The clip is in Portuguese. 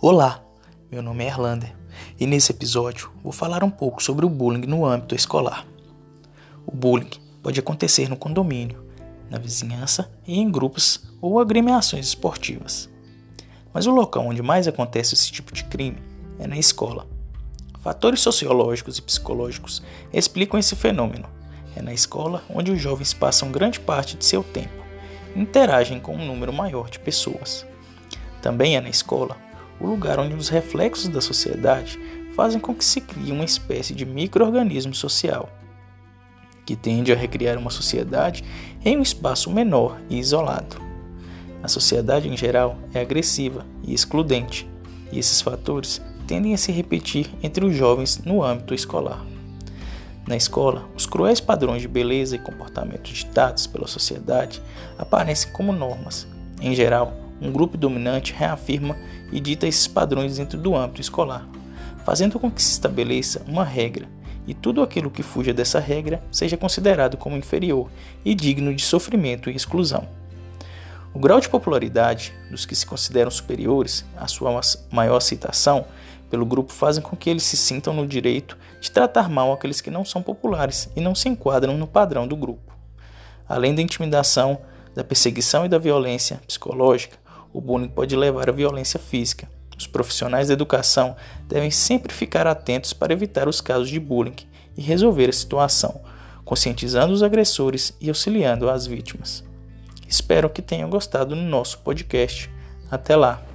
Olá, meu nome é Erlander e nesse episódio vou falar um pouco sobre o bullying no âmbito escolar. O bullying pode acontecer no condomínio, na vizinhança e em grupos ou agremiações esportivas. Mas o local onde mais acontece esse tipo de crime é na escola. Fatores sociológicos e psicológicos explicam esse fenômeno. É na escola onde os jovens passam grande parte de seu tempo e interagem com um número maior de pessoas. Também é na escola o lugar onde os reflexos da sociedade fazem com que se crie uma espécie de microorganismo social, que tende a recriar uma sociedade em um espaço menor e isolado. A sociedade em geral é agressiva e excludente, e esses fatores tendem a se repetir entre os jovens no âmbito escolar. Na escola, os cruéis padrões de beleza e comportamento ditados pela sociedade aparecem como normas. Em geral, um grupo dominante reafirma e dita esses padrões dentro do âmbito escolar, fazendo com que se estabeleça uma regra e tudo aquilo que fuja dessa regra seja considerado como inferior e digno de sofrimento e exclusão. O grau de popularidade dos que se consideram superiores, a sua maior citação pelo grupo fazem com que eles se sintam no direito de tratar mal aqueles que não são populares e não se enquadram no padrão do grupo. Além da intimidação, da perseguição e da violência psicológica, o bullying pode levar à violência física. Os profissionais da educação devem sempre ficar atentos para evitar os casos de bullying e resolver a situação, conscientizando os agressores e auxiliando as vítimas. Espero que tenham gostado do nosso podcast. Até lá!